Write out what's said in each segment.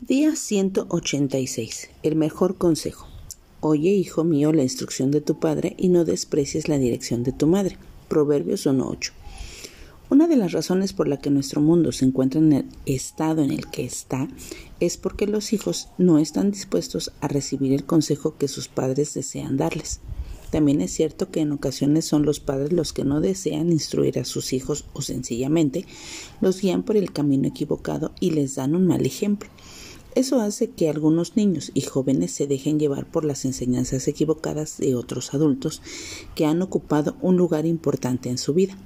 Día 186. El mejor consejo. Oye, hijo mío, la instrucción de tu padre y no desprecies la dirección de tu madre. Proverbios 1.8. Una de las razones por la que nuestro mundo se encuentra en el estado en el que está es porque los hijos no están dispuestos a recibir el consejo que sus padres desean darles. También es cierto que en ocasiones son los padres los que no desean instruir a sus hijos o sencillamente los guían por el camino equivocado y les dan un mal ejemplo. Eso hace que algunos niños y jóvenes se dejen llevar por las enseñanzas equivocadas de otros adultos que han ocupado un lugar importante en su vida.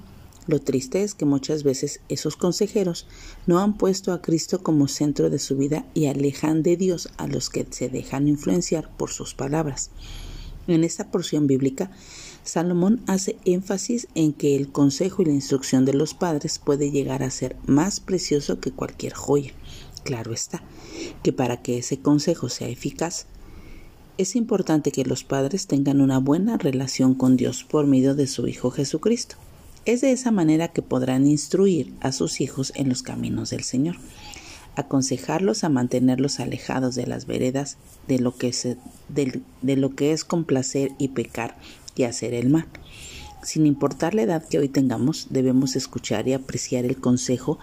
Lo triste es que muchas veces esos consejeros no han puesto a Cristo como centro de su vida y alejan de Dios a los que se dejan influenciar por sus palabras. En esta porción bíblica, Salomón hace énfasis en que el consejo y la instrucción de los padres puede llegar a ser más precioso que cualquier joya. Claro está, que para que ese consejo sea eficaz, es importante que los padres tengan una buena relación con Dios por medio de su Hijo Jesucristo. Es de esa manera que podrán instruir a sus hijos en los caminos del Señor, aconsejarlos a mantenerlos alejados de las veredas de lo que, de, lo que es complacer y pecar y hacer el mal. Sin importar la edad que hoy tengamos, debemos escuchar y apreciar el consejo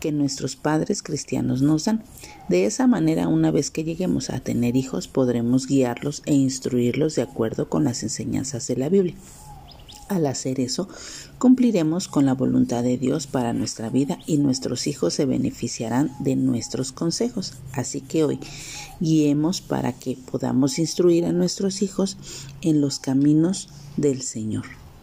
que nuestros padres cristianos nos dan. De esa manera, una vez que lleguemos a tener hijos, podremos guiarlos e instruirlos de acuerdo con las enseñanzas de la Biblia. Al hacer eso, cumpliremos con la voluntad de Dios para nuestra vida y nuestros hijos se beneficiarán de nuestros consejos. Así que hoy guiemos para que podamos instruir a nuestros hijos en los caminos del Señor.